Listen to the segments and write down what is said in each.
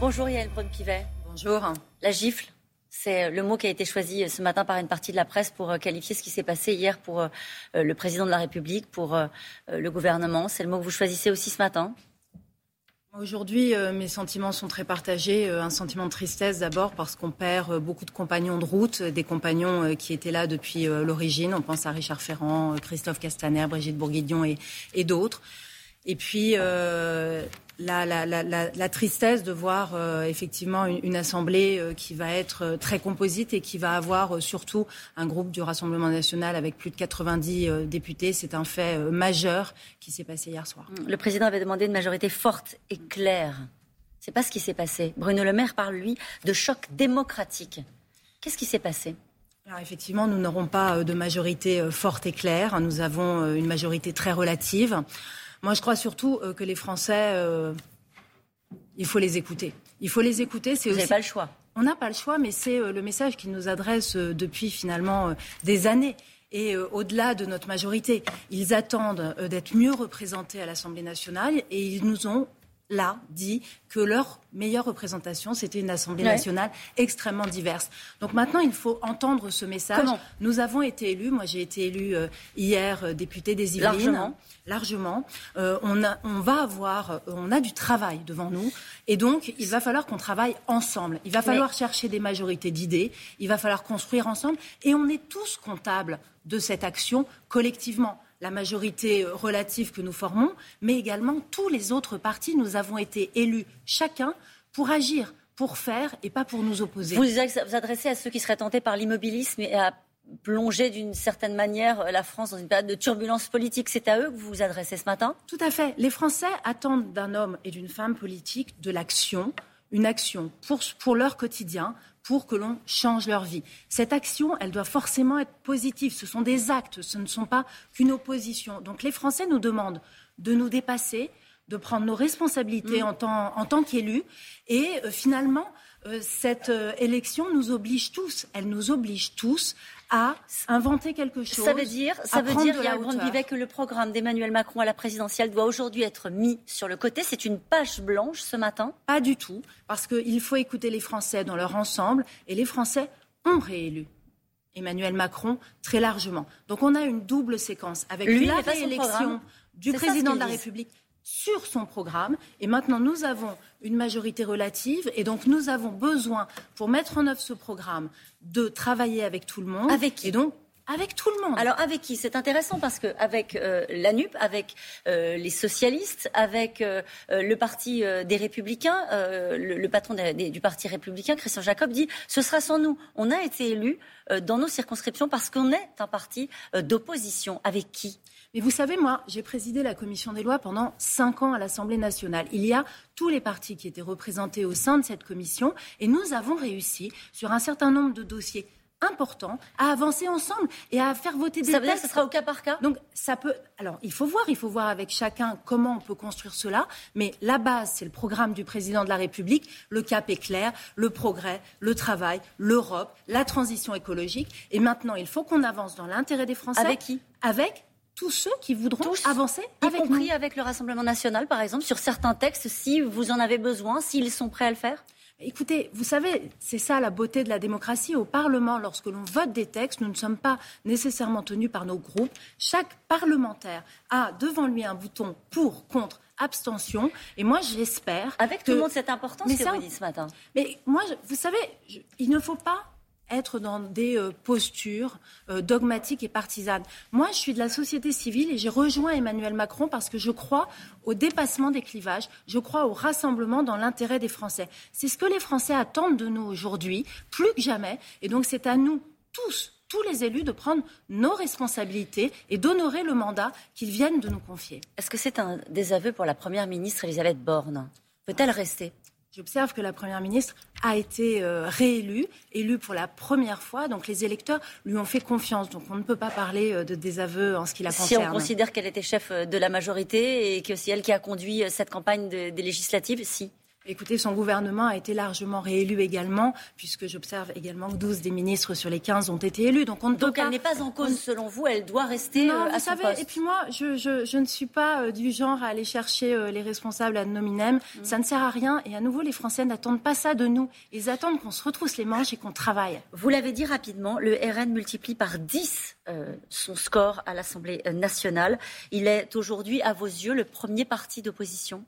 Bonjour Yael Braun-Pivet. Bonjour. La gifle, c'est le mot qui a été choisi ce matin par une partie de la presse pour qualifier ce qui s'est passé hier pour le président de la République, pour le gouvernement. C'est le mot que vous choisissez aussi ce matin Aujourd'hui, euh, mes sentiments sont très partagés. Euh, un sentiment de tristesse d'abord parce qu'on perd euh, beaucoup de compagnons de route, des compagnons qui étaient là depuis l'origine. On pense à Richard Ferrand, Christophe Castaner, Brigitte Bourguignon et, et d'autres. Et puis, la, la, la, la, tristesse de voir euh, effectivement une, assemblée euh, qui va être euh, très composite et qui va avoir surtout un groupe du Rassemblement national avec plus de 90 députés. C'est un fait majeur qui s'est passé hier soir. Le président avait demandé une majorité forte et claire. C'est pas ce qui s'est passé. Bruno Le Maire parle lui de choc démocratique. Qu'est-ce qui s'est passé? Alors effectivement, nous n'aurons pas de majorité forte et claire. Nous avons une majorité très relative. Moi, je crois surtout euh, que les Français, euh, il faut les écouter. Il faut les écouter. Vous n'avez pas le choix. On n'a pas le choix, mais c'est euh, le message qu'ils nous adressent depuis finalement des années et au-delà de notre majorité. Ils attendent d'être mieux représentés à l'Assemblée nationale et ils nous ont là dit que leur meilleure représentation, c'était une Assemblée nationale extrêmement diverse. Donc maintenant, il faut entendre ce message. Nous avons été élus, moi j'ai été élue euh, hier euh, députée des Yvelines. Largement. Largement. Euh, on, a, on va avoir, on a du travail devant nous. Et donc, il va falloir qu'on travaille ensemble. Il va falloir chercher des majorités d'idées. Il va falloir construire ensemble. Et on est tous comptables de cette action collectivement la majorité relative que nous formons, mais également tous les autres partis. Nous avons été élus chacun pour agir, pour faire et pas pour nous opposer. Vous vous adressez à ceux qui seraient tentés par l'immobilisme et à plonger d'une certaine manière la France dans une période de turbulence politique. C'est à eux que vous vous adressez ce matin? Tout à fait. Les Français attendent d'un homme et d'une femme politique de l'action, une action pour, pour leur quotidien, pour que l'on change leur vie. Cette action, elle doit forcément être positive. Ce sont des actes, ce ne sont pas qu'une opposition. Donc les Français nous demandent de nous dépasser, de prendre nos responsabilités mm. en tant, en tant qu'élus. Et euh, finalement, cette euh, élection nous oblige tous, elle nous oblige tous à inventer quelque chose. Ça veut dire, ça veut dire, il que le programme d'Emmanuel Macron à la présidentielle doit aujourd'hui être mis sur le côté. C'est une page blanche ce matin Pas du tout, parce qu'il faut écouter les Français dans leur ensemble, et les Français ont réélu. Emmanuel Macron très largement. Donc on a une double séquence avec la réélection du président de la République sur son programme. Et maintenant, nous avons une majorité relative. Et donc, nous avons besoin, pour mettre en œuvre ce programme, de travailler avec tout le monde. Avec qui Et donc, avec tout le monde. Alors avec qui? C'est intéressant parce qu'avec euh, la NUP, avec euh, les socialistes, avec euh, le parti des Républicains, le, patron du parti républicain, Christian Jacob, dit ce sera sans nous. On a été élus dans nos circonscriptions parce qu'on est un parti d'opposition. Avec qui? Mais vous savez, moi, j'ai présidé la commission des lois pendant cinq ans à l'Assemblée nationale. Il y a tous les partis qui étaient représentés au sein de cette commission et nous avons réussi sur un certain nombre de dossiers importants à avancer ensemble et à faire voter des ça veut Dire que ce sera au cas par cas? Donc ça peut. Alors il faut voir, il faut voir avec chacun comment on peut construire cela. Mais la base, c'est le programme du président de la République. Le cap est clair, le progrès, le travail, l'Europe, la transition écologique. Et maintenant, il faut qu'on avance dans l'intérêt des Français. Avec qui? Avec tous ceux qui voudront avancer, y avec compris avec le Rassemblement national, par exemple, sur certains textes, si vous en avez besoin, s'ils sont prêts à le faire Écoutez, vous savez, c'est ça la beauté de la démocratie. Au Parlement, lorsque l'on vote des textes, nous ne sommes pas nécessairement tenus par nos groupes. Chaque parlementaire a devant lui un bouton pour, contre, abstention. Et moi, j'espère. Avec tout le monde, c'est important ce que vous dites ce matin. Mais moi, vous savez, il ne faut pas être dans des euh, postures euh, dogmatiques et partisanes. Moi, je suis de la société civile et j'ai rejoint Emmanuel Macron parce que je crois au dépassement des clivages, je crois au rassemblement dans l'intérêt des Français. C'est ce que les Français attendent de nous aujourd'hui, plus que jamais. Et donc, c'est à nous tous, tous les élus de prendre nos responsabilités et d'honorer le mandat qu'ils viennent de nous confier. Est-ce que c'est un désaveu pour la Première ministre Elisabeth Borne? Peut-elle rester? J'observe que la Première ministre a été euh, réélue, élue pour la première fois. Donc les électeurs lui ont fait confiance. Donc on ne peut pas parler euh, de désaveu en ce qui la concerne. Si on considère qu'elle était chef euh, de la majorité et que c'est elle qui a conduit cette campagne des législatives, si. Écoutez, son gouvernement a été largement réélu également, puisque j'observe également que 12 des ministres sur les 15 ont été élus. Donc, on Donc elle n'est pas en cause, selon vous, elle doit rester non, euh, à vous savez, poste. Et puis moi, je, je, je ne suis pas euh, du genre à aller chercher euh, les responsables à nominem. Mm. Ça ne sert à rien. Et à nouveau, les Français n'attendent pas ça de nous. Ils attendent qu'on se retrousse les manches et qu'on travaille. Vous l'avez dit rapidement, le RN multiplie par 10 son score à l'Assemblée nationale. Il est aujourd'hui, à vos yeux, le premier parti d'opposition?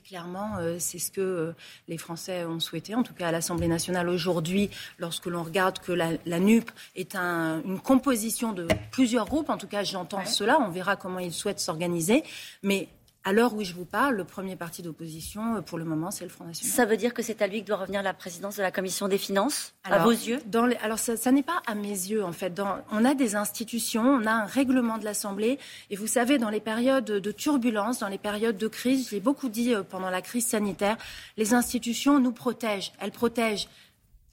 Clairement, euh, c'est ce que euh, les Français ont souhaité, en tout cas à l'Assemblée nationale aujourd'hui, lorsque l'on regarde que la, NUP est une composition de plusieurs groupes, en tout cas j'entends cela, on verra comment ils souhaitent s'organiser, mais à l'heure où je vous parle, le premier parti d'opposition, euh, pour le moment, c'est le Front National. Ça veut dire que c'est à lui que doit revenir la présidence de la Commission des finances, à vos yeux? Alors, ça, n'est pas à mes yeux, en fait. on a des institutions, on a un règlement de l'Assemblée. Et vous savez, dans les périodes de turbulence, dans les périodes de crise, je l'ai beaucoup dit euh, pendant la crise sanitaire, les institutions nous protègent. Elles protègent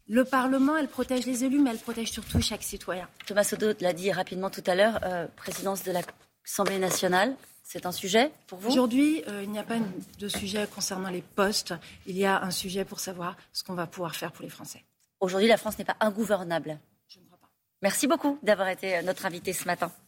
le Parlement, elles protègent les élus, mais elles protègent surtout chaque citoyen. Thomas Sodo l'a dit rapidement tout à l'heure, euh, présidence de l'Assemblée nationale. C'est un sujet pour vous? Aujourd'hui, euh, il n'y a pas de sujet concernant les postes. Il y a un sujet pour savoir ce qu'on va pouvoir faire pour les Français. Aujourd'hui, la France n'est pas ingouvernable. Je ne crois pas. Merci beaucoup d'avoir été notre invité ce matin.